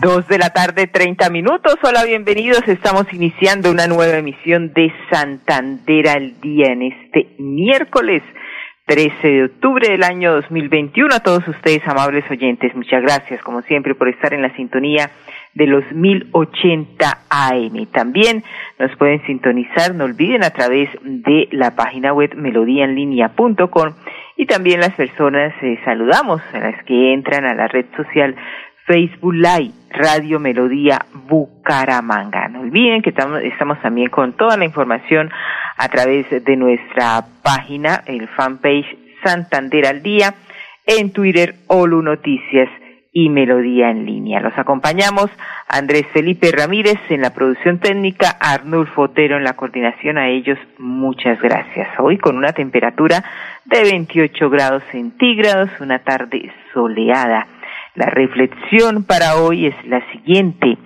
Dos de la tarde, treinta minutos. Hola, bienvenidos. Estamos iniciando una nueva emisión de Santander al día en este miércoles 13 de octubre del año 2021. A todos ustedes, amables oyentes, muchas gracias, como siempre, por estar en la sintonía de los 1080 AM. También nos pueden sintonizar, no olviden, a través de la página web melodíaenlínea.com y también las personas eh, saludamos a las que entran a la red social Facebook Live, Radio Melodía Bucaramanga. No olviden que estamos, estamos también con toda la información a través de nuestra página, el fanpage Santander al Día, en Twitter, Olu Noticias y Melodía en línea. Los acompañamos Andrés Felipe Ramírez en la producción técnica, Arnulfo Otero en la coordinación. A ellos muchas gracias. Hoy con una temperatura de 28 grados centígrados, una tarde soleada. La reflexión para hoy es la siguiente.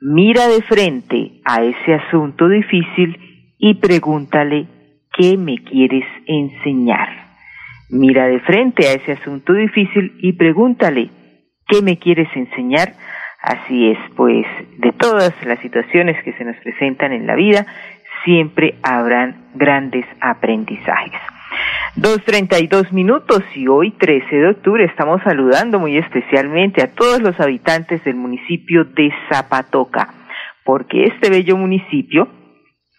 Mira de frente a ese asunto difícil y pregúntale qué me quieres enseñar. Mira de frente a ese asunto difícil y pregúntale qué me quieres enseñar. Así es, pues de todas las situaciones que se nos presentan en la vida, siempre habrán grandes aprendizajes. Dos treinta y dos minutos y hoy 13 de octubre estamos saludando muy especialmente a todos los habitantes del municipio de Zapatoca, porque este bello municipio,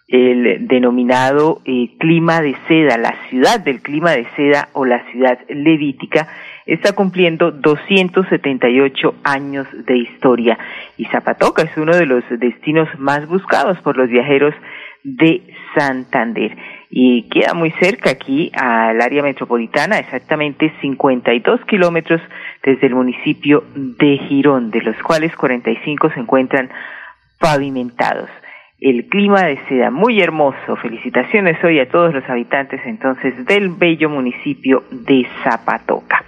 el denominado eh, clima de seda, la ciudad del clima de seda o la ciudad levítica, está cumpliendo 278 años de historia. Y Zapatoca es uno de los destinos más buscados por los viajeros de Santander y queda muy cerca aquí al área metropolitana, exactamente 52 kilómetros desde el municipio de Girón, de los cuales 45 se encuentran pavimentados. El clima de seda muy hermoso. Felicitaciones hoy a todos los habitantes entonces del bello municipio de Zapatoca.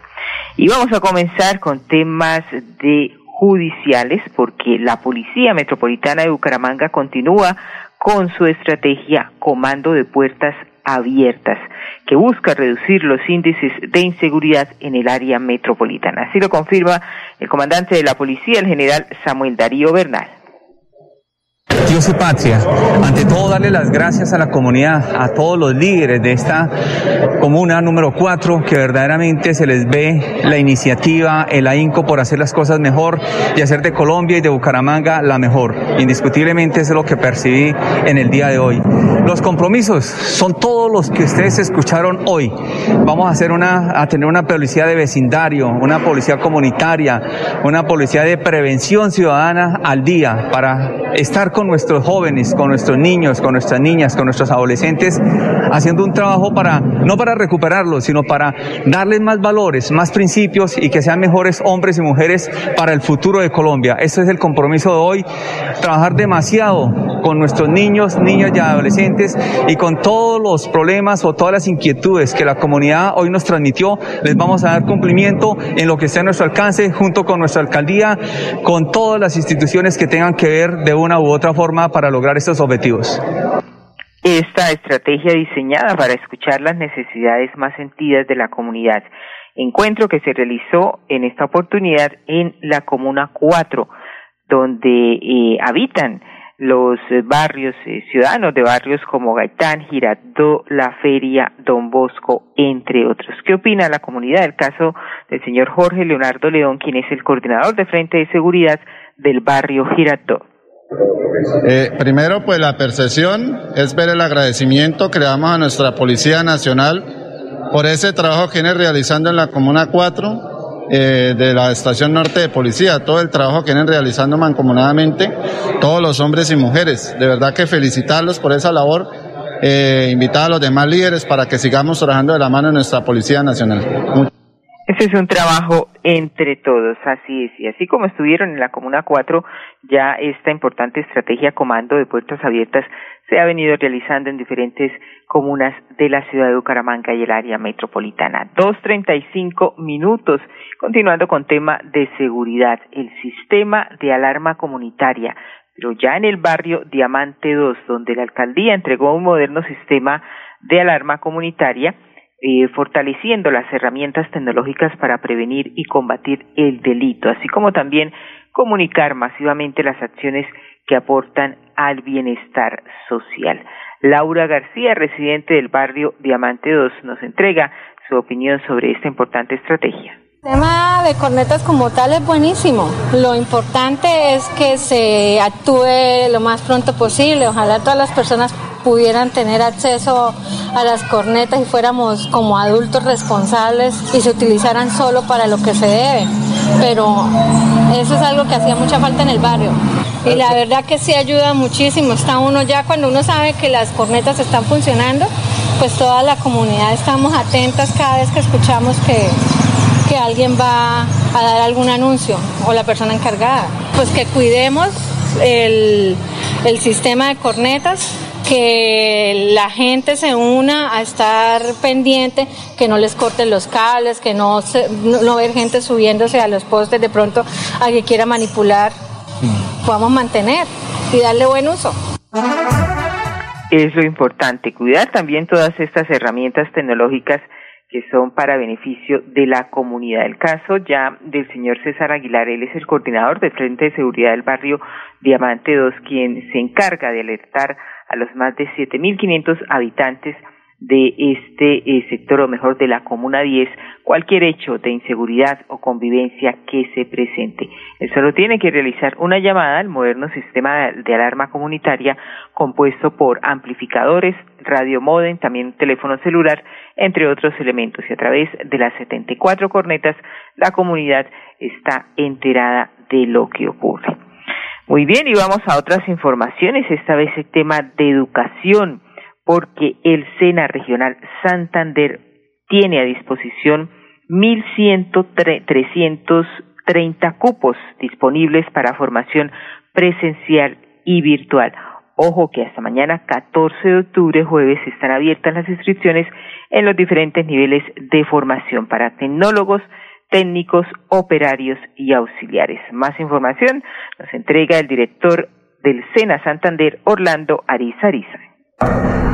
Y vamos a comenzar con temas de judiciales porque la Policía Metropolitana de Bucaramanga continúa con su estrategia Comando de Puertas Abiertas, que busca reducir los índices de inseguridad en el área metropolitana. Así lo confirma el comandante de la policía, el general Samuel Darío Bernal. Dios y patria. Ante todo, darle las gracias a la comunidad, a todos los líderes de esta comuna número 4, que verdaderamente se les ve la iniciativa, el ahínco por hacer las cosas mejor y hacer de Colombia y de Bucaramanga la mejor. Indiscutiblemente eso es lo que percibí en el día de hoy. Los compromisos son todos los que ustedes escucharon hoy. Vamos a hacer una, a tener una policía de vecindario, una policía comunitaria, una policía de prevención ciudadana al día para estar con nuestros jóvenes, con nuestros niños, con nuestras niñas, con nuestros adolescentes, haciendo un trabajo para, no para recuperarlos, sino para darles más valores, más principios y que sean mejores hombres y mujeres para el futuro de Colombia. Ese es el compromiso de hoy, trabajar demasiado con nuestros niños, niñas y adolescentes y con todos los problemas o todas las inquietudes que la comunidad hoy nos transmitió, les vamos a dar cumplimiento en lo que esté a nuestro alcance junto con nuestra alcaldía, con todas las instituciones que tengan que ver de una u otra forma para lograr estos objetivos. Esta estrategia diseñada para escuchar las necesidades más sentidas de la comunidad. Encuentro que se realizó en esta oportunidad en la Comuna 4, donde eh, habitan los eh, barrios eh, ciudadanos de barrios como Gaitán, Girardó, La Feria, Don Bosco, entre otros. ¿Qué opina la comunidad del caso del señor Jorge Leonardo León, quien es el coordinador de Frente de Seguridad del barrio Girardó? Eh, primero, pues la percepción es ver el agradecimiento que le damos a nuestra Policía Nacional por ese trabajo que viene realizando en la Comuna 4 eh, de la Estación Norte de Policía, todo el trabajo que vienen realizando mancomunadamente todos los hombres y mujeres. De verdad que felicitarlos por esa labor, eh, invitar a los demás líderes para que sigamos trabajando de la mano en nuestra Policía Nacional. Ese es un trabajo entre todos, así es. Y así como estuvieron en la Comuna 4, ya esta importante estrategia comando de puertas abiertas se ha venido realizando en diferentes comunas de la ciudad de Bucaramanga y el área metropolitana. Dos treinta y cinco minutos. Continuando con tema de seguridad, el sistema de alarma comunitaria, pero ya en el barrio Diamante 2, donde la alcaldía entregó un moderno sistema de alarma comunitaria, eh, fortaleciendo las herramientas tecnológicas para prevenir y combatir el delito, así como también comunicar masivamente las acciones que aportan al bienestar social. Laura García, residente del barrio Diamante 2, nos entrega su opinión sobre esta importante estrategia. El tema de cornetas como tal es buenísimo. Lo importante es que se actúe lo más pronto posible. Ojalá todas las personas pudieran tener acceso a las cornetas y fuéramos como adultos responsables y se utilizaran solo para lo que se debe. Pero eso es algo que hacía mucha falta en el barrio. Y la verdad que sí ayuda muchísimo. Está uno ya cuando uno sabe que las cornetas están funcionando, pues toda la comunidad estamos atentas cada vez que escuchamos que, que alguien va a dar algún anuncio o la persona encargada. Pues que cuidemos el, el sistema de cornetas que la gente se una a estar pendiente, que no les corten los cables, que no, se, no, ver gente subiéndose a los postes de pronto a que quiera manipular, podamos mantener y darle buen uso. Es lo importante, cuidar también todas estas herramientas tecnológicas que son para beneficio de la comunidad. El caso ya del señor César Aguilar, él es el coordinador del Frente de Seguridad del barrio Diamante 2, quien se encarga de alertar a los más de 7.500 habitantes de este eh, sector, o mejor de la Comuna 10, cualquier hecho de inseguridad o convivencia que se presente. Él solo tiene que realizar una llamada al moderno sistema de alarma comunitaria compuesto por amplificadores, radio modem, también teléfono celular, entre otros elementos. Y a través de las 74 cornetas, la comunidad está enterada de lo que ocurre. Muy bien, y vamos a otras informaciones, esta vez el tema de educación, porque el SENA Regional Santander tiene a disposición 1.330 cupos disponibles para formación presencial y virtual. Ojo que hasta mañana 14 de octubre, jueves, están abiertas las inscripciones en los diferentes niveles de formación para tecnólogos, técnicos, operarios y auxiliares. Más información nos entrega el director del SENA Santander, Orlando Ariza Ariza.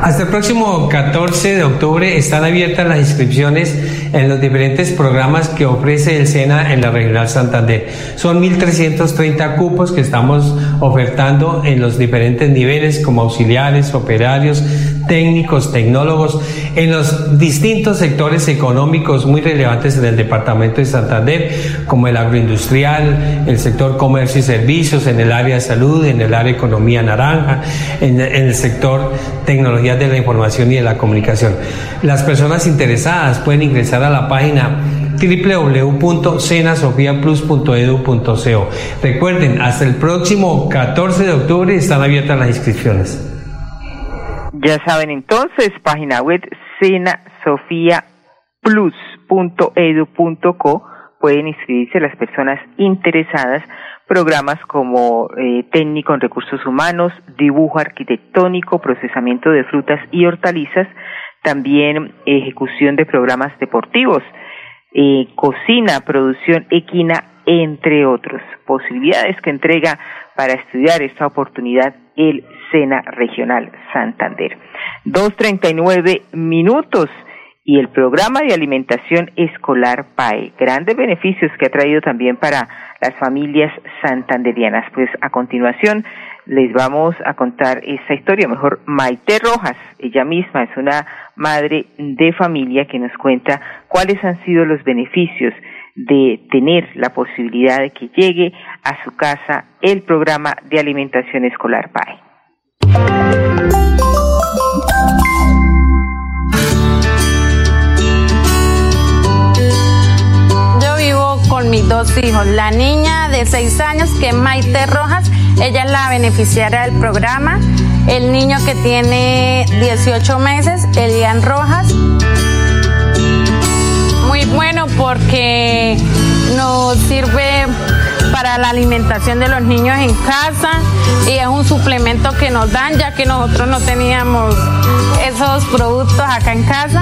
Hasta el próximo 14 de octubre están abiertas las inscripciones en los diferentes programas que ofrece el SENA en la Regional Santander. Son 1.330 cupos que estamos ofertando en los diferentes niveles como auxiliares, operarios, técnicos, tecnólogos, en los distintos sectores económicos muy relevantes en el departamento de Santander, como el agroindustrial, el sector comercio y servicios, en el área de salud, en el área de economía naranja, en, el sector tecnologías de la información y de la comunicación. Las personas interesadas pueden ingresar a la página www.cenasofiaplus.edu.co. Recuerden, hasta el próximo 14 de octubre están abiertas las inscripciones. Ya saben entonces, página web cenasofiaplus.edu.co pueden inscribirse las personas interesadas. Programas como eh, técnico en recursos humanos, dibujo arquitectónico, procesamiento de frutas y hortalizas, también ejecución de programas deportivos, eh, cocina, producción equina, entre otros. Posibilidades que entrega para estudiar esta oportunidad el SENA Regional Santander. Dos treinta y nueve minutos y el programa de alimentación escolar PAE. Grandes beneficios que ha traído también para las familias santanderianas. Pues a continuación les vamos a contar esta historia, mejor Maite Rojas, ella misma es una madre de familia que nos cuenta cuáles han sido los beneficios de tener la posibilidad de que llegue a su casa el programa de alimentación escolar PAE. Yo vivo con mis dos hijos, la niña de 6 años que es Maite Rojas, ella es la beneficiaria del programa, el niño que tiene 18 meses, Elian Rojas. Porque nos sirve para la alimentación de los niños en casa y es un suplemento que nos dan ya que nosotros no teníamos esos productos acá en casa.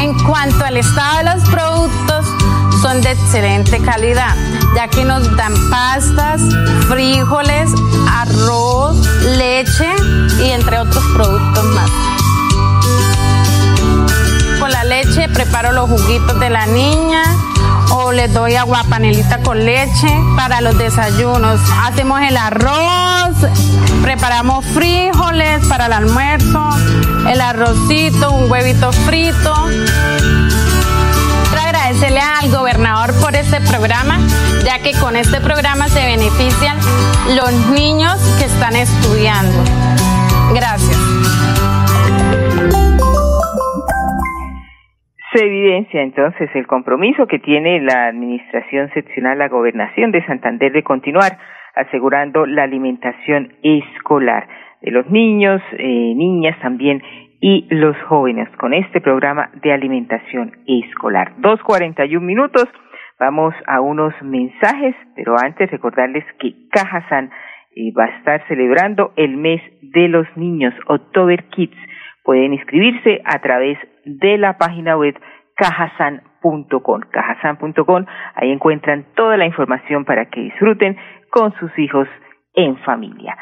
En cuanto al estado de los productos, son de excelente calidad, ya que nos dan pastas, frijoles, arroz, leche y entre otros productos más. La leche preparo los juguitos de la niña, o les doy agua panelita con leche para los desayunos. Hacemos el arroz, preparamos frijoles para el almuerzo, el arrocito, un huevito frito. Quiero agradecerle al gobernador por este programa, ya que con este programa se benefician los niños que están estudiando. Gracias. Se evidencia entonces el compromiso que tiene la Administración Seccional, la Gobernación de Santander de continuar asegurando la alimentación escolar de los niños, eh, niñas también y los jóvenes con este programa de alimentación escolar. Dos cuarenta y un minutos. Vamos a unos mensajes, pero antes recordarles que Cajasan eh, va a estar celebrando el mes de los niños, October Kids. Pueden inscribirse a través de la página web cajasan.com. Cajasan.com, ahí encuentran toda la información para que disfruten con sus hijos en familia.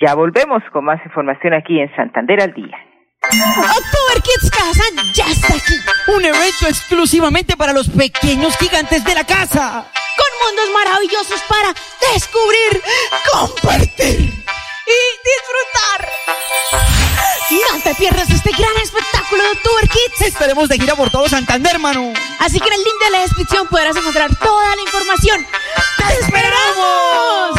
Ya volvemos con más información aquí en Santander al día. October Kids Cajasan ya está aquí. Un evento exclusivamente para los pequeños gigantes de la casa. Con mundos maravillosos para descubrir, compartir y disfrutar. No te pierdas este gran espectáculo de October Kids. Estaremos de gira por todo Santander, hermano. Así que en el link de la descripción podrás encontrar toda la información. ¡Te esperamos!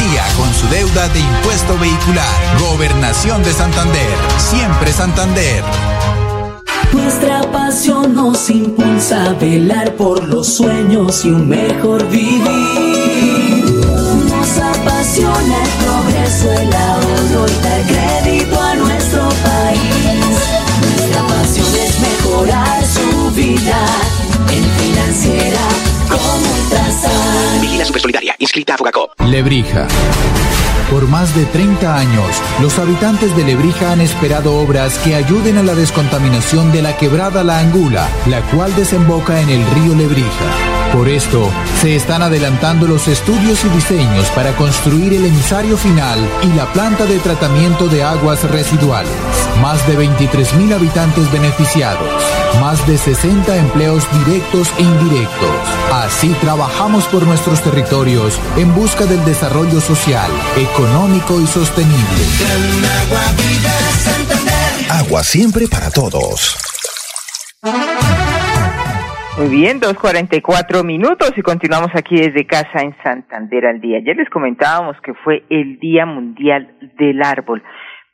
con su deuda de impuesto vehicular. Gobernación de Santander. Siempre Santander. Nuestra pasión nos impulsa a velar por los sueños y un mejor vivir. Nos apasiona el progreso, el ahorro y Lebrija. Por más de 30 años, los habitantes de Lebrija han esperado obras que ayuden a la descontaminación de la quebrada La Angula, la cual desemboca en el río Lebrija. Por esto, se están adelantando los estudios y diseños para construir el emisario final y la planta de tratamiento de aguas residuales. Más de 23.000 habitantes beneficiados, más de 60 empleos directos e indirectos. Así trabajamos por nuestros territorios en busca del desarrollo social, económico y sostenible. Agua siempre para todos. Muy bien, dos cuarenta y cuatro minutos y continuamos aquí desde casa en Santander al día. Ayer les comentábamos que fue el Día Mundial del Árbol,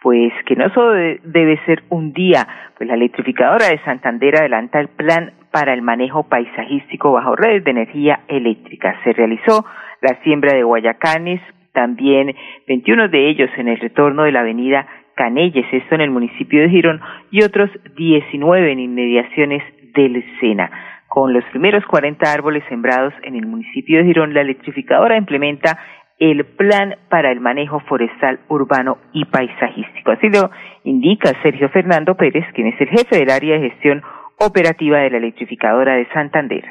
pues que no solo de- debe ser un día, pues la electrificadora de Santander adelanta el plan para el manejo paisajístico bajo redes de energía eléctrica. Se realizó la siembra de guayacanes, también 21 de ellos en el retorno de la avenida Canelles, esto en el municipio de Girón, y otros 19 en inmediaciones del Sena. Con los primeros 40 árboles sembrados en el municipio de Girón, la electrificadora implementa el plan para el manejo forestal urbano y paisajístico. Así lo indica Sergio Fernando Pérez, quien es el jefe del área de gestión operativa de la electrificadora de Santander.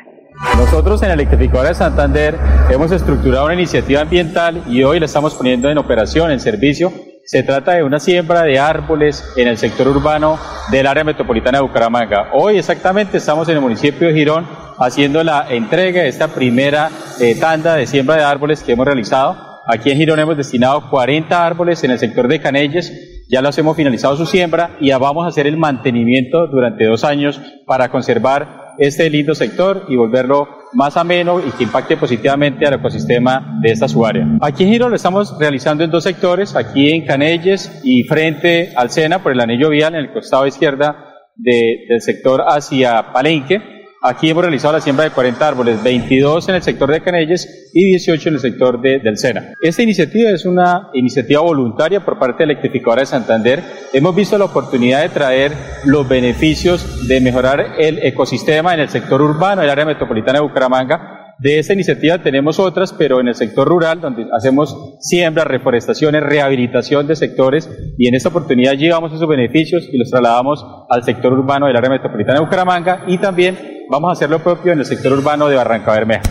Nosotros en Electrificadora de Santander hemos estructurado una iniciativa ambiental y hoy la estamos poniendo en operación, en servicio. Se trata de una siembra de árboles en el sector urbano del área metropolitana de Bucaramanga. Hoy exactamente estamos en el municipio de Girón haciendo la entrega de esta primera eh, tanda de siembra de árboles que hemos realizado. Aquí en Girón hemos destinado 40 árboles en el sector de Canelles ya los hemos finalizado su siembra y ya vamos a hacer el mantenimiento durante dos años para conservar este lindo sector y volverlo más ameno y que impacte positivamente al ecosistema de esta subárea. Aquí en Giro lo estamos realizando en dos sectores, aquí en Canelles y frente al Sena por el anillo vial en el costado izquierda del sector hacia Palenque Aquí hemos realizado la siembra de 40 árboles, 22 en el sector de Canelles y 18 en el sector de, del Sena. Esta iniciativa es una iniciativa voluntaria por parte de Electrificadora de Santander. Hemos visto la oportunidad de traer los beneficios de mejorar el ecosistema en el sector urbano, el área metropolitana de Bucaramanga, de esta iniciativa tenemos otras, pero en el sector rural, donde hacemos siembra, reforestaciones, rehabilitación de sectores, y en esta oportunidad llevamos esos beneficios y los trasladamos al sector urbano del área metropolitana de Bucaramanga y también vamos a hacer lo propio en el sector urbano de Barranca Bermeja.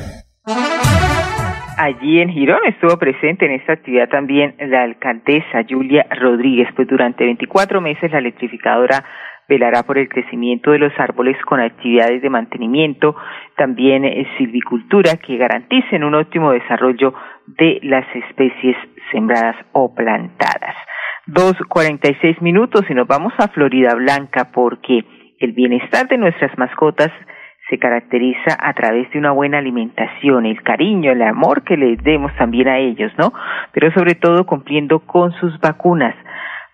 Allí en Girón estuvo presente en esta actividad también la alcaldesa Julia Rodríguez, pues durante 24 meses la electrificadora velará por el crecimiento de los árboles con actividades de mantenimiento, también eh, silvicultura que garanticen un óptimo desarrollo de las especies sembradas o plantadas. Dos cuarenta y seis minutos y nos vamos a Florida Blanca porque el bienestar de nuestras mascotas se caracteriza a través de una buena alimentación, el cariño, el amor que les demos también a ellos, ¿no? Pero sobre todo cumpliendo con sus vacunas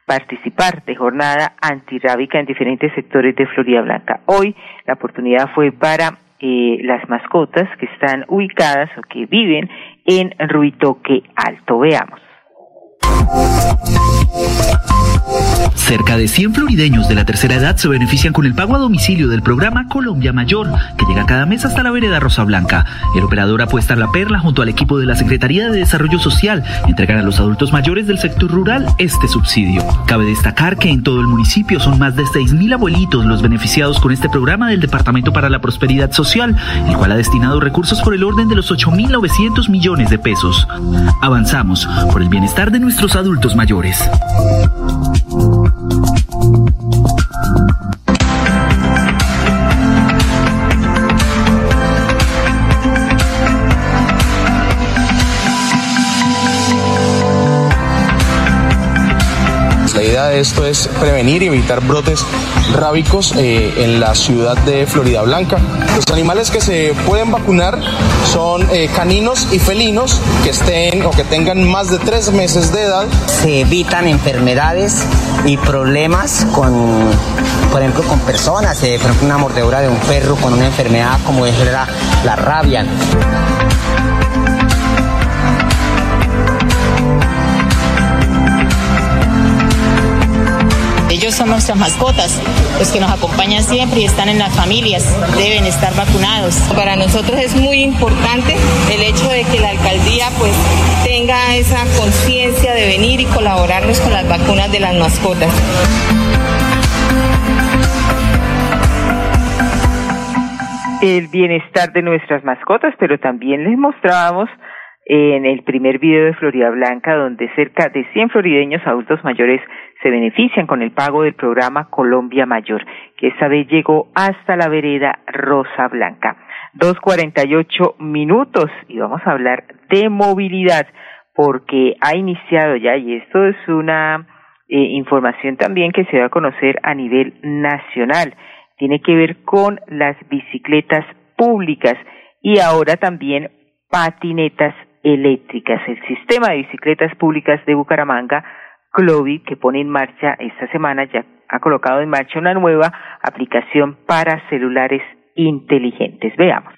participar de jornada antirrábica en diferentes sectores de Florida Blanca. Hoy la oportunidad fue para eh, las mascotas que están ubicadas o que viven en Ruitoque Alto. Veamos. Cerca de 100 florideños de la tercera edad se benefician con el pago a domicilio del programa Colombia Mayor, que llega cada mes hasta la vereda Rosa Blanca. El operador Apuesta La Perla, junto al equipo de la Secretaría de Desarrollo Social, entregan a los adultos mayores del sector rural este subsidio. Cabe destacar que en todo el municipio son más de 6.000 abuelitos los beneficiados con este programa del Departamento para la Prosperidad Social, el cual ha destinado recursos por el orden de los 8.900 millones de pesos. Avanzamos por el bienestar de nuestros adultos mayores. Esto es prevenir y evitar brotes rábicos eh, en la ciudad de Florida Blanca. Los animales que se pueden vacunar son eh, caninos y felinos que estén o que tengan más de tres meses de edad. Se evitan enfermedades y problemas con, por ejemplo, con personas, por ejemplo, una mordedura de un perro con una enfermedad como es la rabia. Ellos son nuestras mascotas, los que nos acompañan siempre y están en las familias, deben estar vacunados. Para nosotros es muy importante el hecho de que la alcaldía pues tenga esa conciencia de venir y colaborarnos con las vacunas de las mascotas. El bienestar de nuestras mascotas, pero también les mostrábamos en el primer video de Florida Blanca, donde cerca de 100 florideños adultos mayores se benefician con el pago del programa Colombia Mayor, que esta vez llegó hasta la vereda Rosa Blanca. Dos cuarenta y ocho minutos y vamos a hablar de movilidad porque ha iniciado ya y esto es una eh, información también que se va a conocer a nivel nacional. Tiene que ver con las bicicletas públicas y ahora también patinetas eléctricas. El sistema de bicicletas públicas de Bucaramanga Clovi, que pone en marcha esta semana, ya ha colocado en marcha una nueva aplicación para celulares inteligentes. Veamos.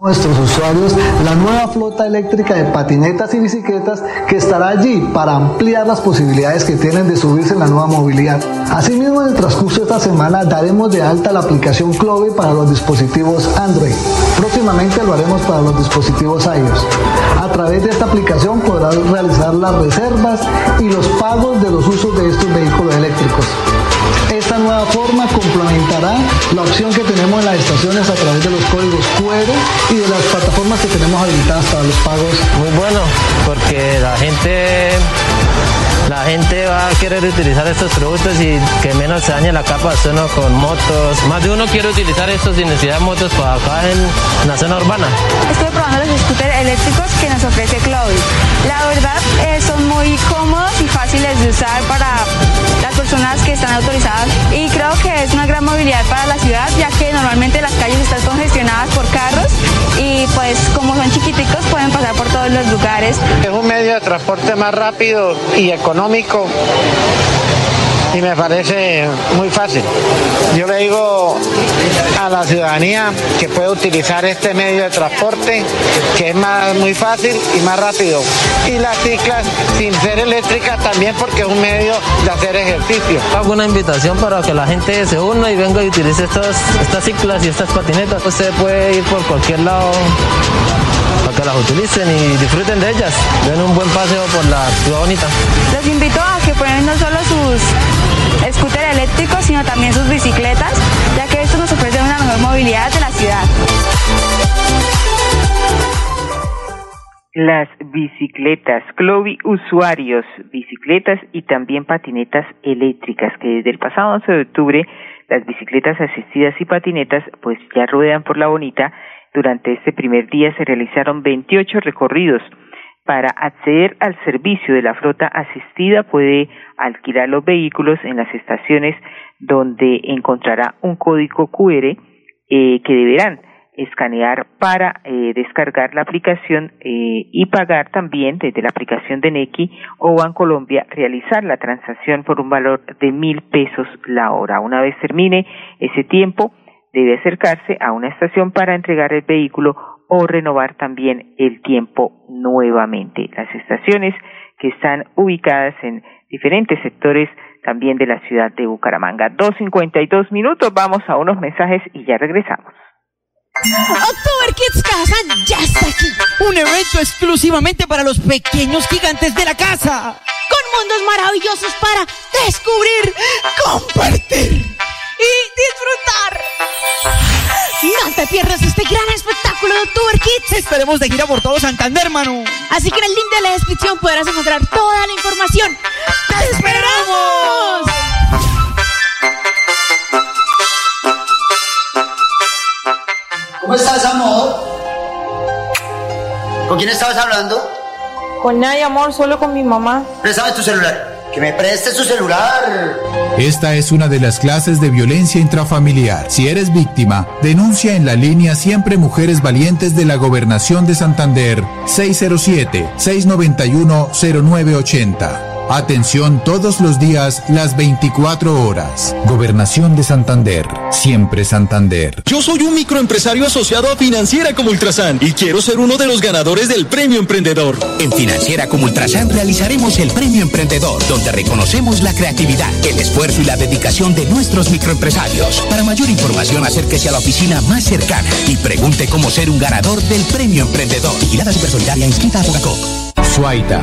Nuestros usuarios la nueva flota eléctrica de patinetas y bicicletas que estará allí para ampliar las posibilidades que tienen de subirse en la nueva movilidad. Asimismo, en el transcurso de esta semana daremos de alta la aplicación Clove para los dispositivos Android. Próximamente lo haremos para los dispositivos iOS. A través de esta aplicación podrás realizar las reservas y los pagos de los usos de estos vehículos eléctricos. Nueva forma complementará la opción que tenemos en las estaciones a través de los códigos QR y de las plataformas que tenemos habilitadas para los pagos. Muy bueno, porque la gente la gente va a querer utilizar estos productos y que menos se dañe la capa de ozono con motos. Más de uno quiere utilizar estos sin necesidad de motos para acá en la zona urbana. Estoy probando los scooters eléctricos que nos ofrece Chloe. La verdad eh, son muy cómodos y fáciles de usar para las personas que están autorizadas y creo que es una gran movilidad para la ciudad ya que normalmente las calles están congestionadas por carros y pues como son chiquiticos pueden pasar por todos los lugares. Es un medio de transporte más rápido y económico y me parece muy fácil. Yo le digo a la ciudadanía que puede utilizar este medio de transporte que es más, muy fácil y más rápido. Y las ciclas sin ser eléctricas también porque es un medio de hacer ejercicio. Hago una invitación para que la gente se una y venga y utilice estas, estas ciclas y estas patinetas. Usted puede ir por cualquier lado que las utilicen y disfruten de ellas. Den un buen paseo por la ciudad bonita. Los invito a que prueben no solo sus scooters eléctricos, sino también sus bicicletas, ya que esto nos ofrece una mejor movilidad de la ciudad. Las bicicletas, Clovi usuarios, bicicletas y también patinetas eléctricas, que desde el pasado 11 de octubre las bicicletas asistidas y patinetas pues ya ruedan por la bonita. Durante este primer día se realizaron 28 recorridos. Para acceder al servicio de la flota asistida puede alquilar los vehículos en las estaciones donde encontrará un código QR eh, que deberán escanear para eh, descargar la aplicación eh, y pagar también desde la aplicación de Nequi o Bancolombia realizar la transacción por un valor de mil pesos la hora. Una vez termine ese tiempo, debe acercarse a una estación para entregar el vehículo o renovar también el tiempo nuevamente. Las estaciones que están ubicadas en diferentes sectores también de la ciudad de Bucaramanga. Dos cincuenta y dos minutos, vamos a unos mensajes y ya regresamos. October Kids Casa ya está aquí. Un evento exclusivamente para los pequeños gigantes de la casa. Con mundos maravillosos para descubrir, compartir y disfrutar. No te pierdas este gran espectáculo de October Kids. Estaremos de gira por todo Santander, hermano. Así que en el link de la descripción podrás encontrar toda la información. ¡Te esperamos! ¿Cómo estás, amor? ¿Con quién estabas hablando? Con nadie, amor, solo con mi mamá. Préstame tu celular. Que me prestes tu celular. Esta es una de las clases de violencia intrafamiliar. Si eres víctima, denuncia en la línea Siempre Mujeres Valientes de la Gobernación de Santander 607-691-0980. Atención todos los días, las 24 horas. Gobernación de Santander. Siempre Santander. Yo soy un microempresario asociado a Financiera como Ultrasan y quiero ser uno de los ganadores del Premio Emprendedor. En Financiera como Ultrasan realizaremos el Premio Emprendedor, donde reconocemos la creatividad, el esfuerzo y la dedicación de nuestros microempresarios. Para mayor información, acérquese a la oficina más cercana y pregunte cómo ser un ganador del Premio Emprendedor. Vigilada Supersolidaria inscrita a Fogacop. Suaita.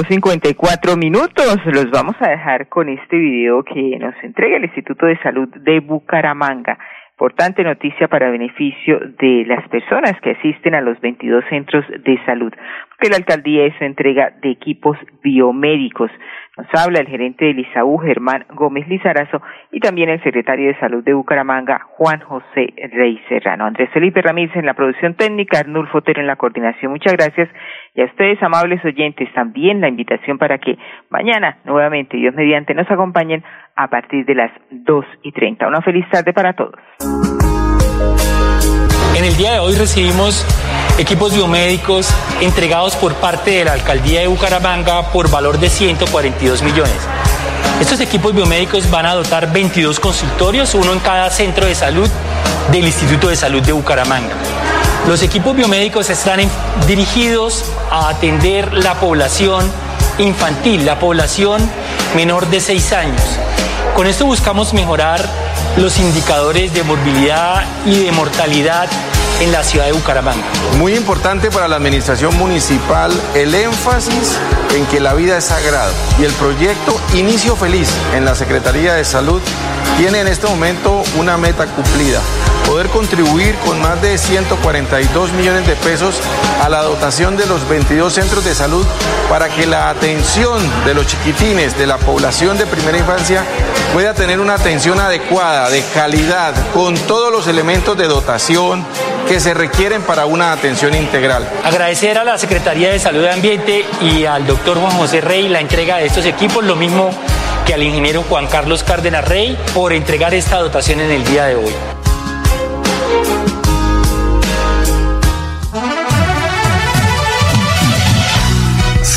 Y cuatro minutos. Los vamos a dejar con este video que nos entrega el Instituto de Salud de Bucaramanga. Importante noticia para beneficio de las personas que asisten a los 22 centros de salud, porque la alcaldía es entrega de equipos biomédicos. Habla el gerente del ISAU, Germán Gómez Lizarazo, y también el secretario de Salud de Bucaramanga, Juan José Rey Serrano. Andrés Felipe Ramírez en la producción técnica, Arnulfo Fotero en la coordinación. Muchas gracias. Y a ustedes, amables oyentes, también la invitación para que mañana, nuevamente, Dios mediante, nos acompañen a partir de las dos y treinta. Una feliz tarde para todos. En el día de hoy recibimos equipos biomédicos entregados por parte de la Alcaldía de Bucaramanga por valor de 142 millones. Estos equipos biomédicos van a dotar 22 consultorios, uno en cada centro de salud del Instituto de Salud de Bucaramanga. Los equipos biomédicos están dirigidos a atender la población infantil, la población menor de 6 años. Con esto buscamos mejorar los indicadores de morbilidad y de mortalidad en la ciudad de Bucaramanga. Muy importante para la administración municipal el énfasis en que la vida es sagrada y el proyecto Inicio Feliz en la Secretaría de Salud tiene en este momento una meta cumplida, poder contribuir con más de 142 millones de pesos a la dotación de los 22 centros de salud para que la atención de los chiquitines de la población de primera infancia pueda tener una atención adecuada, de calidad, con todos los elementos de dotación que se requieren para una atención integral. Agradecer a la Secretaría de Salud y Ambiente y al doctor Juan José Rey la entrega de estos equipos, lo mismo que al ingeniero Juan Carlos Cárdenas Rey por entregar esta dotación en el día de hoy.